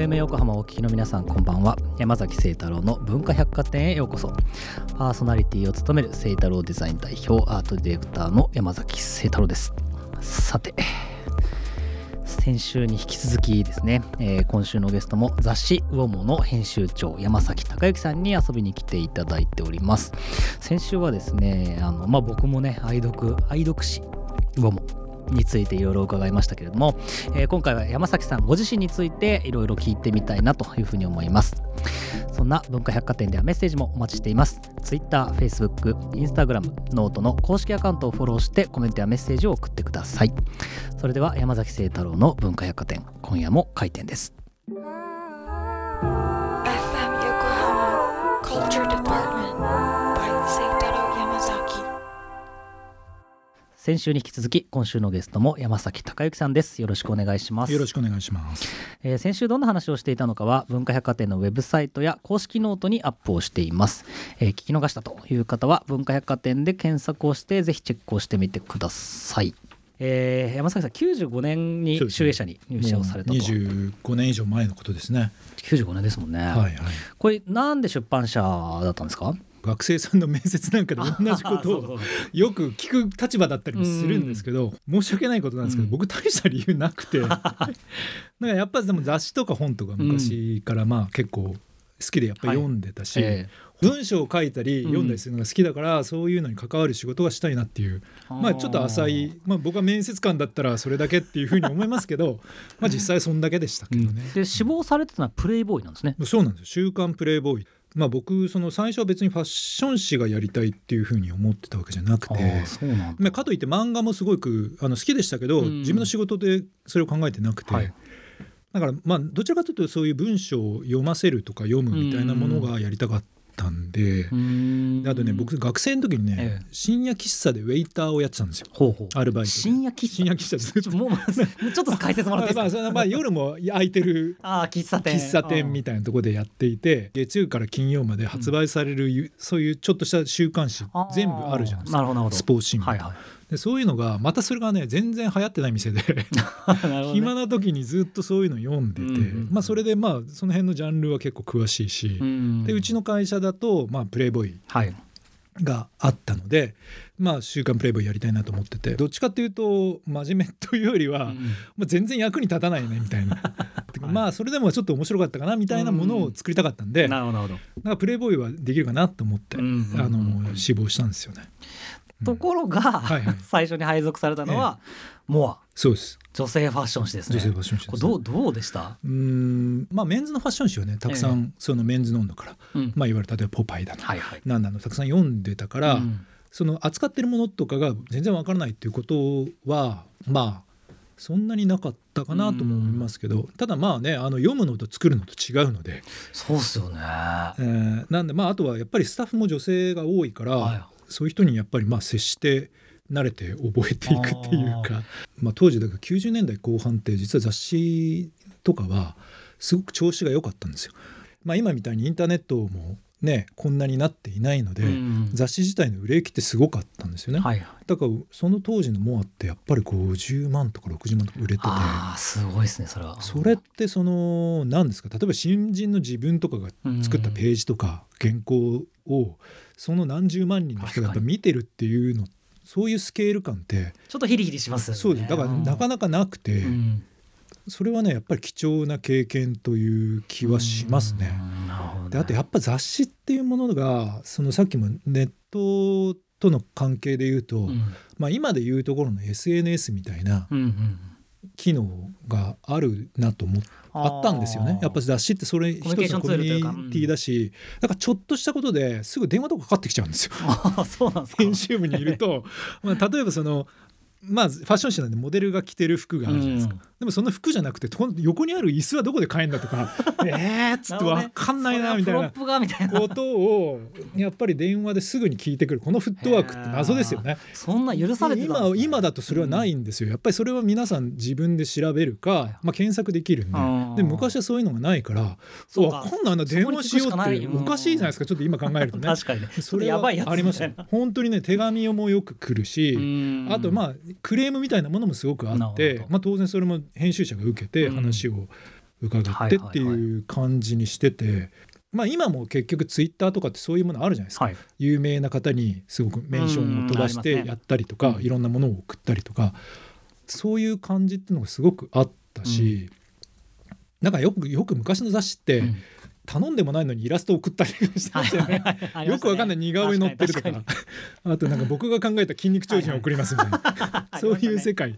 FM 横浜お聞きの皆さんこんばんは。山崎聖太郎の文化百貨店へようこそ。パーソナリティを務める聖太郎デザイン代表アートディレクターの山崎聖太郎です。さて先週に引き続きですね、えー今週のゲストも雑誌「ウォモ」の編集長山崎隆之さんに遊びに来ていただいております。先週はですねあの、まあ、僕もね愛読愛読誌「ウォモ」についていろいろ伺いましたけれども、えー今回は山崎さんご自身についていろいろ聞いてみたいなというふうに思います。そんな文化百貨店ではメッセージもお待ちしています。Twitter、Facebook、Instagram、ノートの公式アカウントをフォローしてコメントやメッセージを送ってください。それでは山崎晴太郎の文化百貨店今夜も開店です。先週に引き続き今週のゲストも山崎隆之さんです。よろしくお願いします。よろしくお願いします。えー先週どんな話をしていたのかは文化百貨店のウェブサイトや公式ノートにアップをしています、えー聞き逃したという方は文化百貨店で検索をしてぜひチェックをしてみてください、えー山崎さん95年に集英社に入社をされたと、もう25年以上前のことですね。95年ですもんね、はいはい。これなんで出版社だったんですか？学生さんの面接なんかで同じことをよく聞く立場だったりもするんですけど、申し訳ないことなんですけど、うん。僕大した理由なくて、だからやっぱりでも雑誌とか本とか昔からまあ結構好きでやっぱり読んでたし、え文章を書いたり読んだりするのが好きだから、そういうのに関わる仕事がしたいなっていうー。まあちょっと浅い、まあ、僕は面接官だったらそれだけっていうふうに思いますけど まあ実際そんだけでしたけどね。で志望されてたのはプレイボーイなんですね。そうなんですよ「週刊プレイボーイ」まあ僕その最初は別にファッション誌がやりたいっていうふうに思ってたわけじゃなくあてかといって漫画もすごくあの好きでしたけど、うん自分の仕事でそれを考えてなくて、はい。だからまあどちらかというとそういう文章を読ませるとか読むみたいなものがやりたかったんで。うーん。であとね僕学生の時にね、ええ。深夜喫茶でウェイターをやってたんですよ。ほうほう。アルバイトで。深夜喫茶。深夜喫茶ずっともうもうちょっと解説もらっていいですか？まあまあ夜も空いてる ああ喫茶店。喫茶店みたいなところでやっていて月曜から金曜まで発売されるゆ、そういうちょっとした週刊誌全部あるじゃないですか。なるほどなるほど。スポーツ新聞、はいはいでそういうのがまたそれがね全然流行ってない店で 暇な時にずっとそういうの読んでて、うんうんまあそれでまあその辺のジャンルは結構詳しいし、うんでうちの会社だと、まあ、プレイボーイはい。があったので、まあ、週刊プレイボーイやりたいなと思っててどっちかっていうと真面目というよりは、うんまあ、全然役に立たないねみたいな。まあそれでもちょっと面白かったかなみたいなものを作りたかったんで、なるほど。なるほどかプレイボーイはできるかなと思って、うんうんうん。あの志望したんですよね。ところが、はいはい。最初に配属されたのは、モア。そうです。女性ファッション誌ですね。女性ファッション誌ですこれどうどうでした、うーん。まあメンズのファッション誌をねたくさん、えそのメンズノンノから、うん。まあ、いわゆる例えば「ポパイ」だの、はいはい。なんだのたくさん読んでたから、うん。その扱ってるものとかが全然わからないっていうことはまあそんなになかったかなとも思いますけど、ただまあねあの読むのと作るのと違うので、そうっすよね。えーなんでまああとはやっぱりスタッフも女性が多いから、はいそういう人にやっぱりまあ接して慣れて覚えていくっていうかまあ、当時だから90年代後半って実は雑誌とかはすごく調子が良かったんですよ。まあ、今みたいにインターネットもねこんなになっていないので、うん。雑誌自体の売れ行きってすごかったんですよね。はいはい。だからその当時のモアってやっぱり50万とか60万とか売れてて。すごいですねそれは。それってその何ですか？例えば新人の自分とかが作ったページとか原稿をその何十万人の人がやっぱ見てるっていうのそういうスケール感ってちょっとヒリヒリしますよね。そうです。だからなかなかなくてうんそれはねやっぱり貴重な経験という気はしますね。であとやっぱ雑誌っていうものがそのさっきもネットとの関係で言うと、うん。まあ、今で言うところの SNS みたいなうんうん機能があるなと思っあったんですよね。やっぱ雑誌ってそれ一つのコミュニティだしだからちょっとしたことですぐ電話とかかかってきちゃうんですよ。そうなんですか。編集部にいると、まあ、例えばそのまあファッション誌なんでモデルが着てる服があるじゃないですか、うんでもその服じゃなくてと横にある椅子はどこで買えんだとか えーっつって分かんないなみたいな。ことをやっぱり電話ですぐに聞いてくる。このフットワークって謎ですよね。そんな許されてたんです今ね。今だとそれはないんですよ、やっぱりそれは皆さん自分で調べるか、まあ、検索できるんでで昔はそういうのがないからそうか。わかんないな電話しようっておかしいじゃないですかちょっと今考えるとね。確かにね。それはありました本当にね手紙もよく来るし、うん。あとまあクレームみたいなものもすごくあってど、まあ、当然それも編集者が受けてうん。話を伺ってっていう感じにしてて、まあ今も結局ツイッターとかってそういうものあるじゃないですか、はい。有名な方にすごくメンションを飛ばしてやったりとか、うん。いろんなものを送ったりとかそういう感じっていうのがすごくあったし、なんかよくよく昔の雑誌って、うん頼んでもないのにイラスト送ったりしてましたよね。よくわかんない。似顔絵載ってるとか確あとなんか僕が考えた筋肉超人を送りますみたいな、にそういう世界。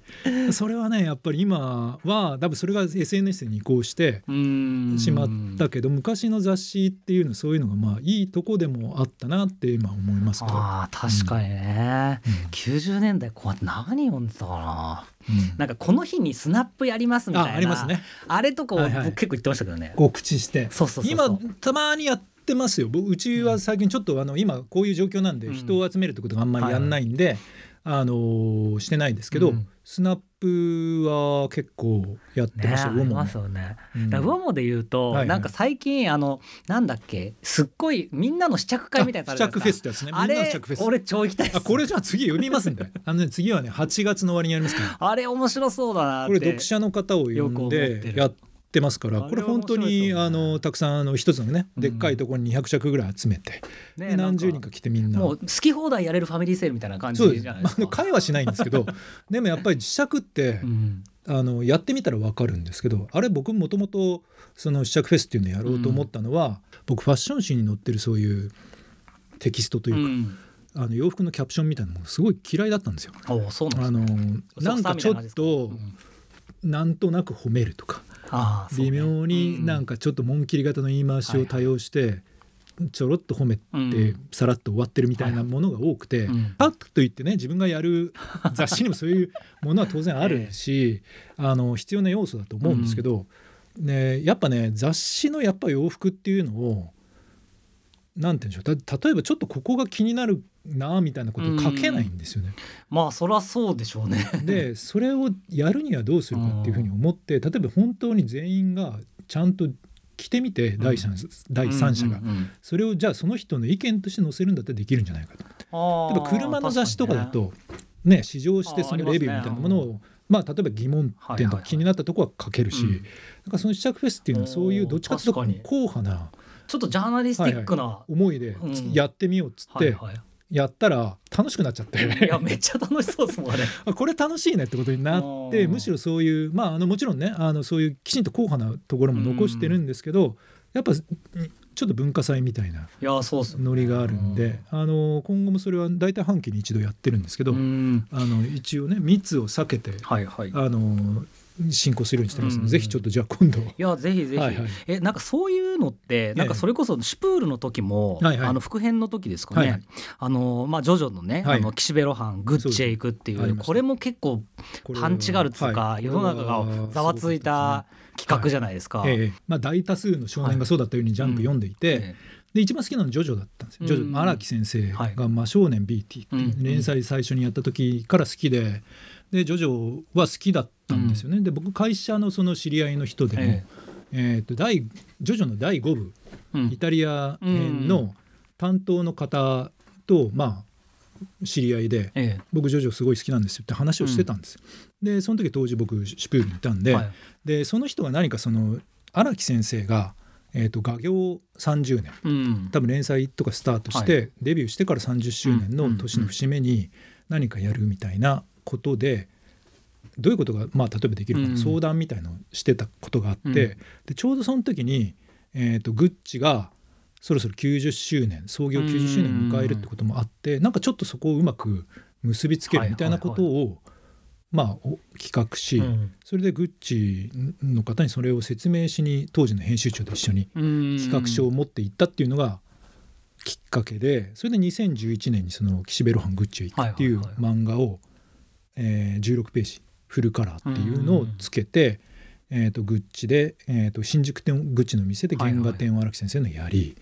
それはねやっぱり今は多分それが SNS に移行してうんしまったけど昔の雑誌っていうのはそういうのがまあいいとこでもあったなって今思いますけど、ああ確かにね、うん。90年代こうやって何読んでたかなうん。なんかこの日にスナップやりますみたいなあありますね。あれとかをはいはい。僕結構言ってましたけどね、告知して。そうそう今たまにやってますよ。僕うちは最近ちょっとあの今こういう状況なんでうん。人を集めるってことがあんまりやんないんで、あのーしてないですけど、うん。スナップは結構やってねました、ありウォモますよね。うん。ウォモで言うと、はいはい。なんか最近あのなんだっけすっごいみんなの試着会みたいな試着フェスってやつねみんなの試着フェス。俺超行きたいです。あこれじゃあ次読みますんで。あの、ね、次はね8月の終わりにやりますから。あれ面白そうだなってこれ読者の方を呼んよく思ってってますからこれ本当面白いですよね。にあのたくさんあの一つのねうん。でっかいところに200着ぐらい集めて、ねで何十人か来てみんな。もう好き放題やれるファミリーセールみたいな感じじゃないですか。の会話しないんですけど でもやっぱり試着って、うん。あのやってみたら分かるんですけどあれ僕もともとその試着フェスっていうのをやろうと思ったのは、僕ファッション誌に載ってるそういうテキストというか、うん。あの洋服のキャプションみたいなのもすごい嫌いだったんですよ。あのなんかちょっとうん。なんとなく褒めるとか微妙になんかちょっと紋切り型の言い回しを多用してちょろっと褒めうん。てさらっと終わってるみたいなものが多くてうん。パッと言ってね自分がやる 雑誌にもそういうものは当然あるしあの必要な要素だと思うんですけどねやっぱね雑誌のやっぱ洋服っていうのをなんて言うんでしょう。た例えばちょっとここが気になるなみたいなことを書けないんですよね。まあそりゃそうでしょうね。でそれをやるにはどうするかっていうふうに思って例えば本当に全員がちゃんと着てみて第三,、第三者が、それをじゃあその人の意見として載せるんだったらできるんじゃないかと。例えば車の雑誌とかだ確にね。とね試乗してそのレビューみたいなものをまあ例えば疑問点とか気になったとこは書けるし、うん。なんかその試着フェスっていうのはそういうどっちかというと硬派なちょっとジャーナリスティックな、思いでうん。やってみようっつってはいはい。やったら楽しくなっちゃって、いやめっちゃ楽しそうですもんあ これ楽しいねってことになってうん。むしろそういうまああのもちろんねあのそういうきちんと硬派なところも残してるんですけど、やっぱちょっと文化祭みたいなノリがあるんで、あの今後もそれは大体半期に一度やってるんですけど、うん。あの一応ね密を避けてはいはい。い。あの進行するようにしてます。ので、うん。ぜひちょっとじゃあ今度やぜひぜひ、はいはい。えなんかそういうのってなんかそれこそシュプールの時も、はいはい。あの副編の時ですかね、はいはい。あのまあジョジョのね、はい。あの岸辺露伴グッチへ行くっていうこれも結構パンチがあるっつうか、はい。世の中がざわついた企画じゃないですか。ええ。まあ、大多数の少年がそうだったようにジャンプ読んでいて、えで一番好きなのはジョジョだったんですよ。ジョジうんョ荒木先生はい。が「真少年 BT」っていううん。連載最初にやった時から好きででジョジョは好きだったんですよね。で僕会社のその知り合いの人でも、ええ。ーと第ジョジョの第5部えうん。イタリア編の担当の方とまあ知り合いでえ僕ジョジョすごい好きなんですよって話をしてたんですよ。でその時当時僕シュプールにいたんで,、えはい。でその人が何かその荒木先生が、えー、と画業30年。うん多分連載とかスタートして、はデビューしてから30周年の年の節目に何かやるみたいなことでどういうことが、まあ、例えばできるかうん。相談みたいのをしてたことがあって、うん。でちょうどその時に、えー、とグッチがそろそろ90周年創業90周年を迎えるってこともあって、なんかちょっとそこをうまく結びつけるみたいなことを、まあお企画し、うん。それでグッチの方にそれを説明しに当時の編集長と一緒にうん。企画書を持っていったっていうのがきっかけでそれで2011年にその「岸辺露伴グッチへ行く」っていうはいはいはい漫画を、えー16ページフルカラーっていうのをつけて、えー、とグッチで、えー、と新宿店グッチの店で原画展を荒木先生のやり、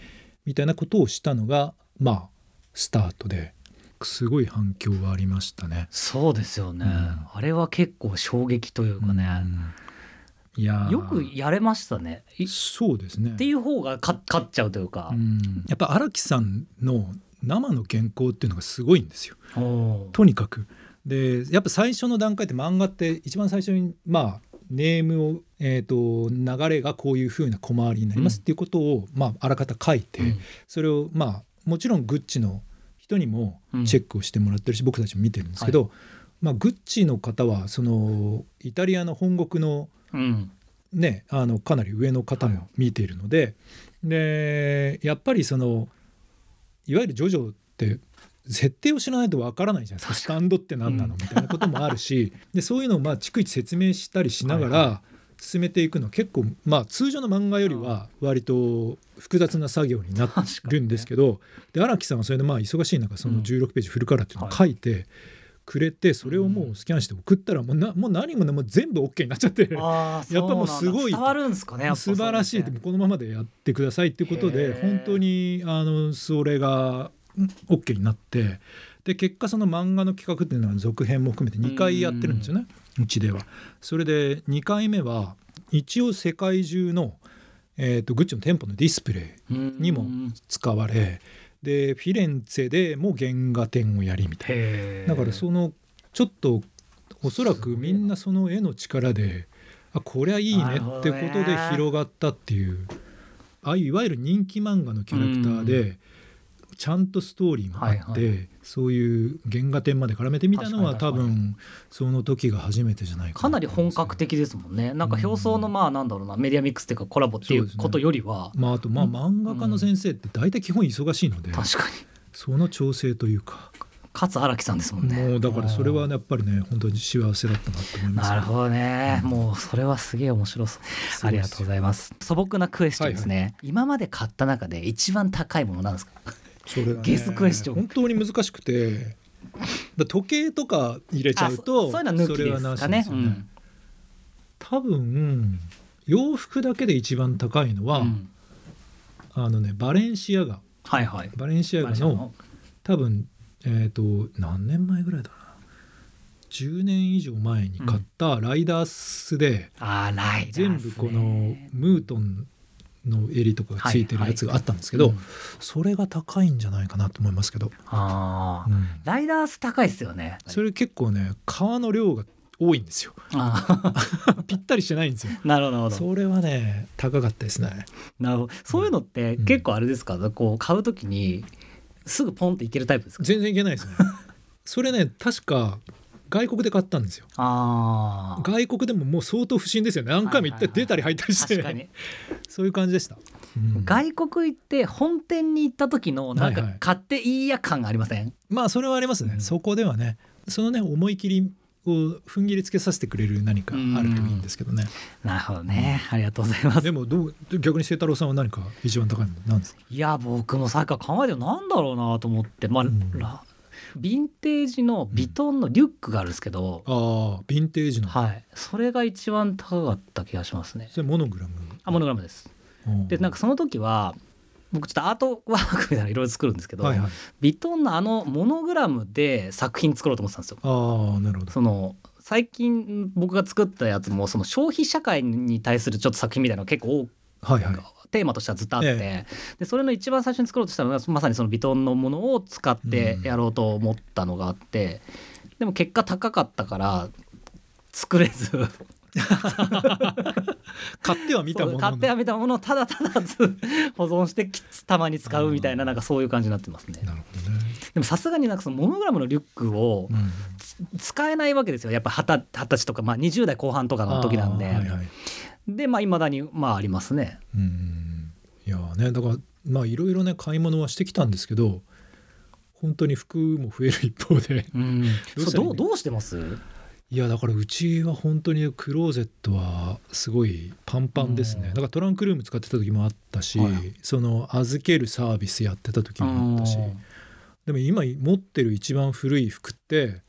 みたいなことをしたのがまあスタートですごい反響がありましたね。そうですよね、うん。あれは結構衝撃というかね、うん。いやー。よくやれましたね。いっそうですね。ていう方が勝勝っちゃうというか。う、ん。やっぱ荒木さんの生の原稿っていうのがすごいんですよ。とにかくでやっぱ最初の段階って漫画って一番最初にまあネームを、えー、と流れがこういう風な小回りになりますっていうことを、まあ、あらかた書いて、うん。それをまあもちろんグッチの人にもチェックをしてもらってるし、僕たちも見てるんですけど、まあ、グッチの方はそのイタリアの本国のうん。ね、あのかなり上の方も見ているので,、でやっぱりそのいわゆるジョジョって設定を知らないとわからないじゃないですかスタンドって何なの？みたいなこともあるし。でそういうのをまあ逐一説明したりしながはいら進めていくの。は結構まあ通常の漫画よりは割と複雑な作業になるんですけど、で荒木さんはそれでまあ忙しい中その16ページフルカラーっていうのを書いてくれてそれをもうスキャンして送ったらもうなもう何もねもう全部 OK になっちゃって。やっぱもうすごい。伝わるんですかね素晴らしいこのままでやってくださいっていうことへでー。本当にあのそれがうん OK になってで結果その漫画の企画っていうのは続編も含めて2回やってるんですよね。うちでは。それで2回目は一応世界中の、えー、とグッチの店舗のディスプレイにもうん使われでフィレンツェでも原画展をやりみたいな。だからそのちょっとおそらくみんなその絵の力であこりゃいいねってことで広がったっていうああいういわゆる人気漫画のキャラクターでちゃんとストーリーもあって、はいはそういう原画展まで絡めてみたのは多分その時が初めてじゃないかかなり本格的的ですもんね。なんか表層のまあなんだろうなメディアミックスっていうかコラボっていそうことよりは、まああとまあ漫画家の先生って大体基本忙しいので、確かに。その調整というか、かつ荒木さんですもんね。もうだからそれはねやっぱりね本当に幸せだったなと思います。なるほどね、もうそれはすげえ面白そう。すありがとうございます。素朴なクエスチョンですね、今まで買った中で一番高いものなんですか？それがね。ゲスクエスチョン。本当に難しくて。だ時計とか入れちゃうあとそそういうのは抜きそれはなしですかね。ですよね、多分洋服だけで一番高いのは、うん。うんあのねバレンシアガ。はいはい。バレンシアガの多分えっ、と何年前ぐらいだな。10年以上前に買ったライダースで、全部このムートンの襟とかがついてるやつがあったんですけど、うんそれが高いんじゃないかなと思いますけど、あー。うん。ライダース高いですよね。それ結構ね皮の量が多いんですよ。あ ぴったりしてないんですよ。ーなるほど。それはね高かったですね。なるほど。そういうのってうん。結構あれですか、こう買うときにすぐポンっていけるタイプですか？全然いけないですね。それね確か外国で買ったんですよ。ああ外国でももう相当不審ですよね。何回も行ってはい。はいはい出たり入ったりして、確かに。そういう感じでした、うん。外国行って本店に行った時のなんかはい。はい買っていいや感がありません、まあそれはありますね、うん。そこではね。そのね思い切りを踏ん切りつけさせてくれる何かあるといいんですけどね、なるほどね。ありがとうございます。でもどう逆に清太郎さんは何か一番高いものなんですか？いや僕もさっきから考えてなんだろうなと思って。まあ、うん。らヴィンテージのビトンのリュックがあるんですけど、ああヴィンテージの、はい。それが一番高かった気がしますね。それモノグラム？あモノグラムです。でなんかその時は僕ちょっとアートワークみたいなのいろいろ作るんですけど、はいはい。ビトンのあのモノグラムで作品作ろうと思ってたんですよ。ああなるほど。その最近僕が作ったやつもその消費社会に対するちょっと作品みたいなのが結構多はいはいテーマとしてはずっとあって、えでそれの一番最初に作ろうとしたのがまさにそのビトンのものを使ってやろうと思ったのがあって、でも結果高かったから作れず。買っては見たもの買っては見たものをただただず保存してきたまに使うみたいななんかそういう感じになってますね。なるほどね、でもさすがになんかそのモノグラムのリュックをうん。使えないわけですよ。やっぱ二十二十歳とか、まあ、20代後半とかの時なんで、はいはいでまあいまだにまあありますね。うん。いやねだからまあいろいろね買い物はしてきたんですけど本当に服も増える一方で。うん、どうどうしてます？いやだからうちは本当にクローゼットはすごいパンパンですね。うん。だからトランクルーム使ってた時もあったし、はい。その預けるサービスやってた時もあったしでも今持ってる一番古い服って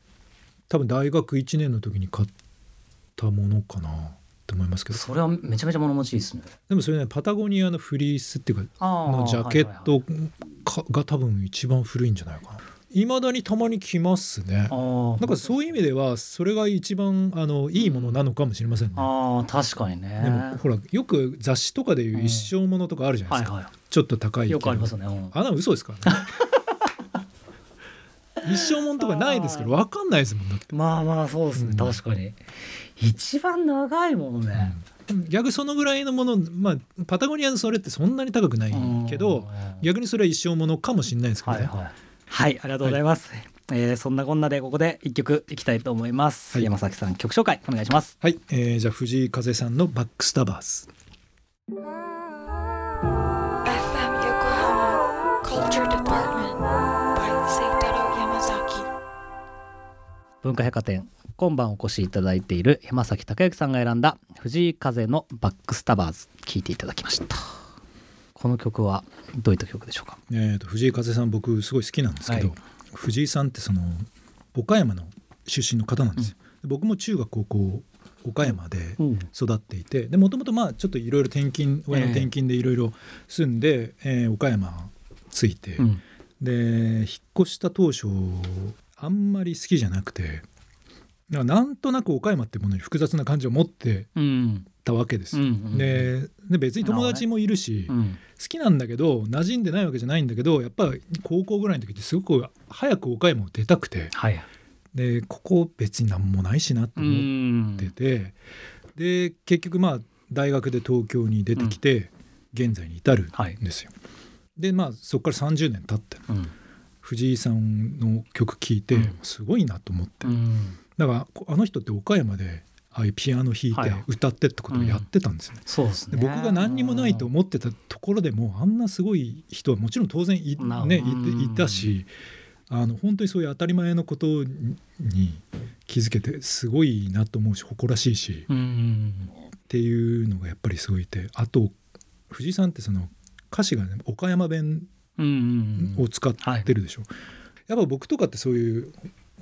多分大学1年の時に買ったものかなって思いますけど。それはめちゃめちゃ物持ちいいですね。でもそれねパタゴニアのフリースっていうかのジャケットかが多分一番古いんじゃないかな。いまだにたまに着ますね。はいなんかそういう意味ではそれが一番あのいいものなのかもしれませんね。あー確かにね。でもほらよく雑誌とかでいう一生ものとかあるじゃないですか、はいはちょっと高いい。よくありけどますよね。うん。あ嘘ですからね。一生もんとかないですから分かんないですもんだって。まあまあそうですね、うん。確かに一番長いものね、逆そのぐらいのもの、まあ、パタゴニアのそれってそんなに高くないけど逆にそれは一生ものかもしれないですけどね。はいはい、はい、ありがとうございます、えーそんなこんなでここで一曲いきたいと思います、はい。山崎さん曲紹介お願いします。はい、えーじゃあ藤井風さんのバックスタバーズ。FM Yokohama Culture Department by Seitaro Yamazaki. 文化百貨店今晩お越しいただいている山崎隆之さんが選んだ藤井風のバックスタバーズ。聴いていただきました。この曲はどういった曲でしょうか？えー、と藤井風さん僕すごい好きなんですけど、はい。藤井さんってその岡山の出身の方なんですよ。で僕も中学高校岡山でうん。育っていてでもともとまあちょっといろいろ転勤親の転勤でいろいろ住んで、えー岡山着いて、うん。で引っ越した当初あんまり好きじゃなくてだからなんとなく岡山ってものに複雑な感じを持ってうんたわけですよ。うん。うん。でで別に友達もいるし、うん。好きなんだけど馴染んでないわけじゃないんだけどやっぱ高校ぐらいの時ってすごく早く岡山を出たくてはい。でここ別に何もないしなってう思んってて、で結局まあ大学で東京に出てきて、現在に至るはいんですよ。でまあそこから30年経ってうん。藤井さんの曲聴いて、うん。すごいなと思って、うんだからこあの人って岡山でああいうピアノ弾いてはい。歌ってってことをやってたんですよね。そうですね。で僕が何にもないと思ってたところでもあんなすごい人はもちろん当然い,、ね、いいたしあの本当にそういう当たり前のことに気づけてすごいなと思うし誇らしいしうんっていうのがやっぱりすごいいてあと藤井さんってその歌詞がね岡山弁を使ってるでしょ、やっぱ僕とかってそういう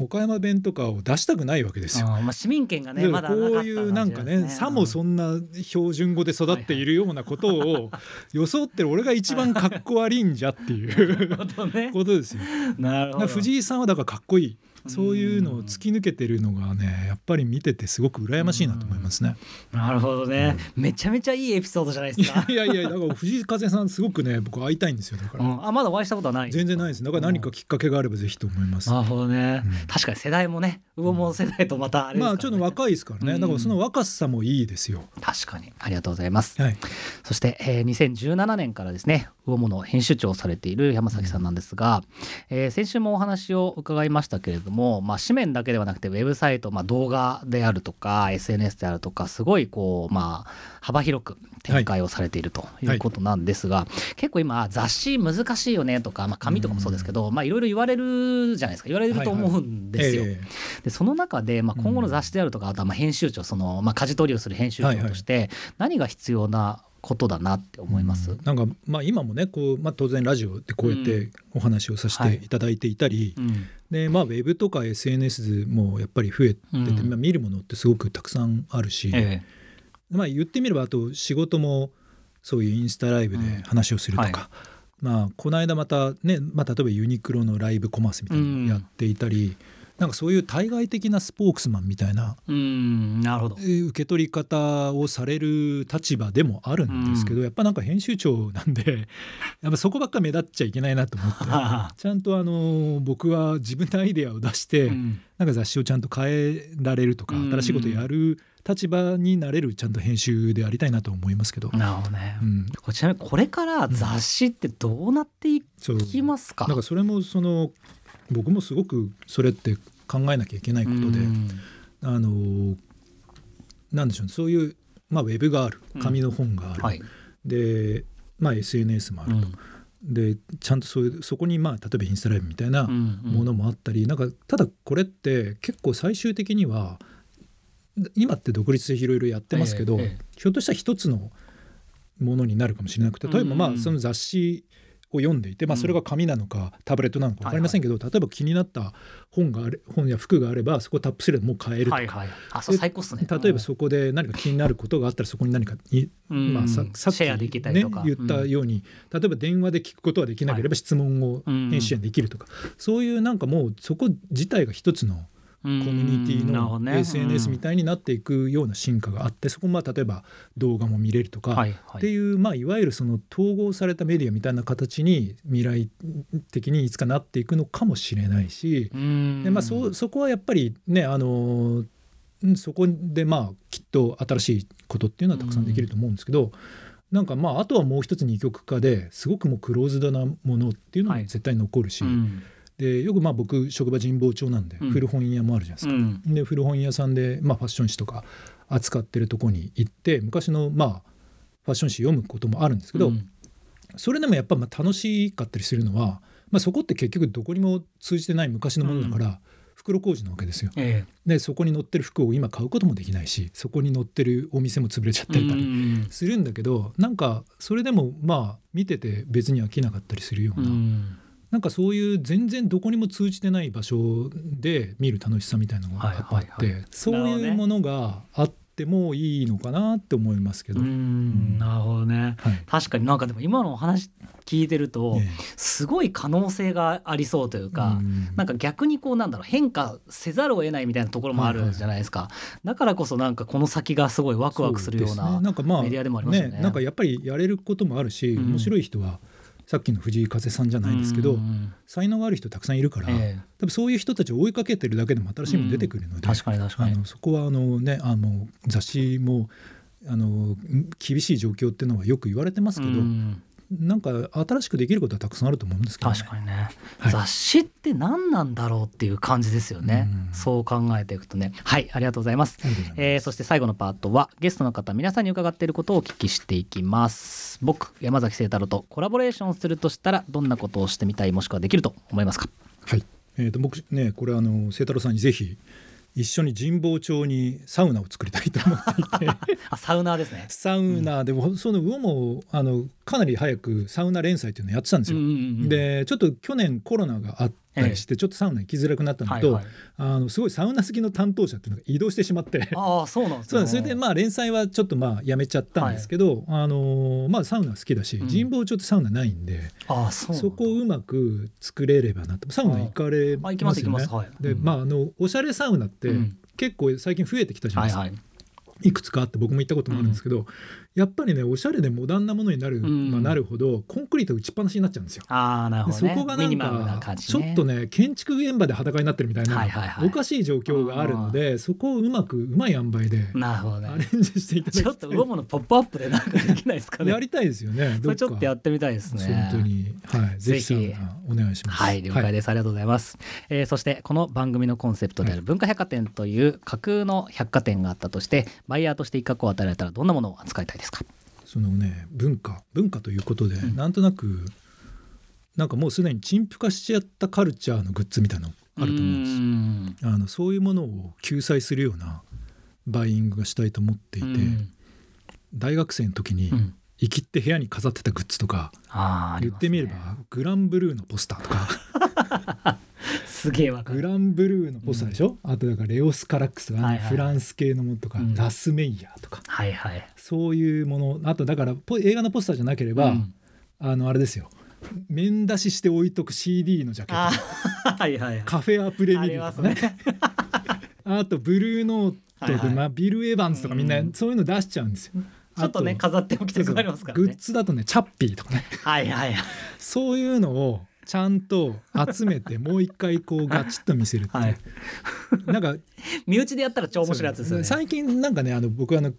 岡山弁とかを出したくないわけですよ。あーまあ市民権がねでまだこういうなんかねさもそんな標準語で育っているようなことを 装ってる俺が一番かっこ悪いんじゃっていう ことですよ。なるほど藤井さんはだからかっこいいそういうのを突き抜けてるのがねやっぱり見ててすごく羨ましいなと思いますね。なるほどね、めちゃめちゃいいエピソードじゃないですか。いやいやだから藤井風さんすごくね僕会いたいんですよだから、うん、あまだお会いしたことはない全然ないです。だから何かきっかけがあればぜひと思います。なるほどね、うん。確かに世代もね魚も世代とまたあれね。まあちょっと若いですからね、うん。だからその若さもいいですよ。確かに。ありがとうございます、はい、そして、えー2017年からですね魚物編集長をされている山崎さんなんですが、えー先週もお話を伺いましたけれども、まあ、紙面だけではなくてウェブサイト、まあ、動画であるとか SNS であるとかすごいこう、まあ、幅広く展開をされているとい。うことなんですが、結構今雑誌難しいよねとか、まあ、紙とかもそうですけど、まあ、いろいろ言われるじゃないですか。言われると思うんですよ。えでその中で、まあ、今後の雑誌であるとか、あとはまあ編集長その、まあ、舵取りをする編集長として何が必要なことだなって思います、なんかまあ今もねこう、まあ、当然ラジオでこうやってお話をさせてい。ただいていたり、うん。でまあ、ウェブとか SNS もやっぱり増えてて、うん。まあ、見るものってすごくたくさんあるし、えまあ、言ってみればあと仕事もそういうインスタライブで話をするとか、うんはまあ、この間またね、まあ、例えばユニクロのライブコマースみたいなのをやっていたり、なんかそういう対外的なスポークスマンみたいなえうんなるほど。えー受け取り方をされる立場でもあるんですけど、やっぱなんか編集長なんで やっぱそこばっか目立っちゃいけないなと思ってちゃんとあの僕は自分のアイデアを出して、うん。なんか雑誌をちゃんと変えられるとかうん。新しいことをやる立場になれるちゃんと編集でありたいなと思いますけど、なるほどね、うん、こちなみにこれから雑誌ってどうなっていきますか、なんかそれもその僕もすごくそれって考えなきゃいけないことで、うん。あのなんでしょうね。そういう、まあ、ウェブがある。紙の本がある、はい、で、まあ、SNS もあると、でちゃんとそういうそこに、まあ、例えばインスタライブみたいなもものもあったり、なんかただこれって結構最終的には今って独立でいろいろやってますけど、ええええ。ひょっとしたら一つのものになるかもしれなくて例えばまうんうんうん。あその雑誌を読んでいて、まあ、それが紙なのかタブレットなのか分かりませんけど、例えば気になった本があれ本や服があればそこをタップすればもう買えるとか、はいはい。あそう最高っすね。例えばそこで何か気になることがあったらそこに何かに、うん。まあ、ささっき、ね言ったように、例えば電話で聞くことはできなければ質問をうん編集者にできるとか、そういうなんかもうそこ自体が一つのコミュニティのね。SNS みたいになっていくような進化があってそこもまあ例えば動画も見れるとか、はいはい。っていう、まあ、いわゆるその統合されたメディアみたいな形に未来的にいつかなっていくのかもしれないし、うん。でまあ、そそこはやっぱりねあのうんそこでまあきっと新しいことっていうのはたくさんできると思うんですけど、なんかまああとはもう一つ二極化ですごくもうクローズドなものっていうのは絶対残るし、うんでよくまあ僕職場神保町なんでうん。古本屋もあるじゃないですか。うん。で古本屋さんで、まあ、ファッション誌とか扱ってるとこに行って昔のまあファッション誌読むこともあるんですけど、うん。それでもやっぱまあ楽しかったりするのは、まあ、そこって結局どこにも通じてない昔のものだから、袋小路なわけですよ。えでそこに載ってる服を今買うこともできないしそこに載ってるお店も潰れちゃったりうん。するんだけど、なんかそれでもまあ見てて別に飽きなかったりするような、うんなんかそういう全然どこにも通じてない場所で見る楽しさみたいなのがあって、はいはいはい。そういうものがあってもいいのかなって思いますけど。うんなるほどね。はい。確かになんかでも今のお話聞いてるとえすごい可能性がありそうというえか、うん。なんか逆にこうなんだろう変化せざるを得ないみたいなところもあるじゃないですか、だからこそなんかこの先がすごいワクワクするようそなメディアでもありますよねなんかやっぱりやれることもあるし、うん。面白い人はさっきの藤井風さんじゃないですけど、うん才能がある人たくさんいるから、ええ。多分そういう人たちを追いかけてるだけでも新しいもの出てくるので、あのそこはあの、ね、あの雑誌もあの厳しい状況っていうのはよく言われてますけど、うんなんか新しくできることはたくさんあると思うんですけど、ね、確かにね、はい。雑誌って何なんだろうっていう感じですよね、うん。そう考えていくとね。はいありがとうございます。いえーそして最後のパートはゲストの方皆さんに伺っていることをお聞きしていきます。僕山崎清太郎とコラボレーションするとしたらどんなことをしてみたいもしくはできると思いますか？はい、えー、と僕ねこれあの清太郎さんにぜひ一緒に神保町にサウナを作りたいと思っていて。あサウナーですね。サウナでもその魚もあのかなり早くサウナ連載っていうのをやってたんですよ。うんうんうんでちょっと去年コロナがあったりして、ちょっとサウナ行きづらくなったのと、はいはい。あのすごいサウナ好きの担当者っていうのが移動してしまって。ああそうなんですね。それでまあ連載はちょっとまあやめちゃったんですけど、あのまあサウナ好きだし、うん。神保町ってサウナないんで、ああそうそこをうまく作れればなと。サウナ行かれますよね。でうん。まああのおしゃれサウナってうん。結構最近増えてきたじゃないですか、はいはい。いくつかあって僕も行ったこともあるんですけど、やっぱりねおしゃれでモダンなものになる、うん。まあ、なるほどコンクリート打ちっぱなしになっちゃうんですよ。ああなるほどね。でそこがなんか感じ、ちょね、っとね建築現場で裸になってるみたいな、はいはいはい。おかしい状況があるのでそこをうまくうまい塩梅でなるほどね。アレンジしていただきたい。ちょっと魚ものポップアップでなんかできないですかね。やりたいですよねちょっとやっってみたいですね。本当に、はい、ぜひ。お願いします。はい了解です、ありがとうございます、えーそしてこの番組のコンセプトである文化百貨店という架空の百貨店があったとしてバイヤーとして一角を与えられたらどんなものを扱いたいですか？そのね文化文化ということで、ん。なんとなくなんかもうすでに陳腐化しちゃったカルチャーのグッズみたいなのあると思うんです。ん。あのそういうものを救済するようなバイイングがしたいと思っていて、うん。大学生の時にうん。生きって部屋に飾ってたグッズとか、言ってみればグランブルーのポスターとか すげえわかる。グランブルーのポスターでしょ、あとだからレオス・カラックスとか、はいはい。フランス系のものとか、うん。ラス・メイヤーとか。はいはい。そういうものあとだからポ映画のポスターじゃなければ、うん。あのあれですよ。面出しして置いとく CD のジャケッあトー はいはいはい。カフェアプレあミリりますね。とかねあとブルーノートで、はいはい。まあ、ビル・エヴァンズとかみんなうんそういうの出しちゃうんですよ。ちょっとねあ飾っておきたくなりますからね。グッズだとねチャッピーとかね。はいはいはい。そういうのをちゃんと集めてもう一回こうガチッと見せるっていう、はい。なんか身内でやったら超面白いやつですよね。最近なんかねあの僕あの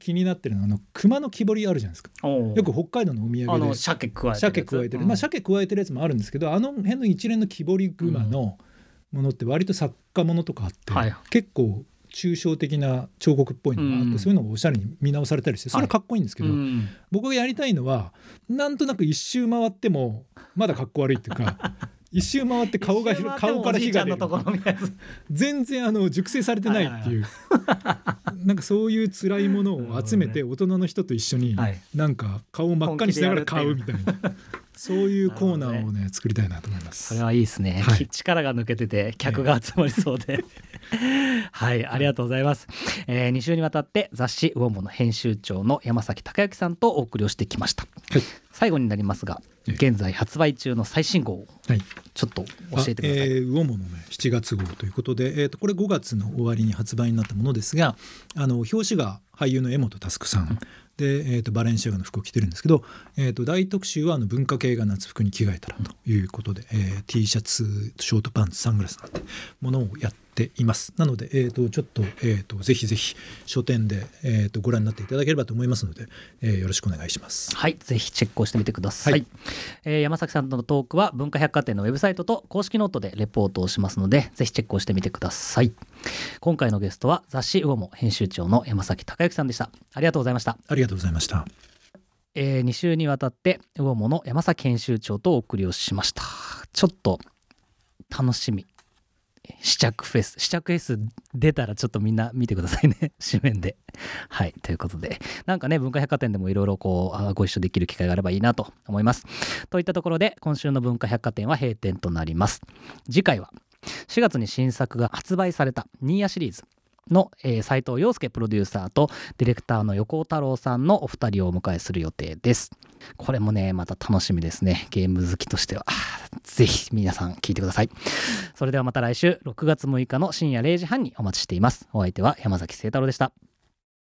気になってるのはあの熊の木彫りあるじゃないですか。よく北海道のお土産で。鮭加えてる鮭加えてる、うん。まあ鮭加えてるやつもあるんですけどあの辺の一連の木彫り熊のものって割と作家ものとかあって、はい。結構抽象的な彫刻っぽいのがあって、うん。そういうのがおしゃれに見直されたりしてそれはかっこいいんですけど、うん。僕がやりたいのはなんとなく一周回ってもまだかっこ悪いっていうか 一周回って顔が顔から火が出る。全然あの熟成されてないっていう、なんかそういう辛いものを集めて大人の人と一緒にはい。なんか顔を真っ赤にしながら買うみたいなそういうコーナーをね作りたいなと思います。それはいいですね、はい。力が抜けてて客が集まりそうで。はい。ありがとうございます、えー、2週にわたって雑誌「ウォモの編集長の山崎隆之さんとお送りをしてきました。はい。最後になりますがええ。現在発売中の最新号ちょっと教えてください、あえー魚物のね7月号ということで、えー、とこれ5月の終わりに発売になったものですがあの表紙が俳優の江本佑さんで、えー、とバレンシアガの服を着てるんですけど、えー、と大特集はあの文化系が夏服に着替えたらということで、えー T シャツショートパンツサングラスなんてものをやっています。なので、えー、とちょっと,、えー、とぜひぜひ書店で、えー、とご覧になっていただければと思いますので、えーよろしくお願いします。はい、ぜひチェックをしてみてください、はい。えー山崎さんとのトークは文化百貨店のウェブサイトと公式ノートでレポートをしますのでぜひチェックをしてみてください。今回のゲストは雑誌ウオモ編集長の山崎隆之さんでした。ありがとうございました。ありがとうございました。え2週にわたってウオモの山崎編集長とお送りをしました。ちょっと楽しみ試着フェス試着フェス出たらちょっとみんな見てくださいね。紙面で。はい。ということで。なんかね文化百貨店でもいろいろこうご一緒できる機会があればいいなと思います。といったところで今週の文化百貨店は閉店となります。次回は4月に新作が発売されたニーヤシリーズ。の、えー、斉藤洋介プロデューサーとディレクターの横尾太郎さんのお二人をお迎えする予定です。これもねまた楽しみですね。ゲーム好きとしては。ぜひ皆さん聞いてください。それではまた来週6月6日の深夜0時半にお待ちしています。お相手は山崎聖太郎でした。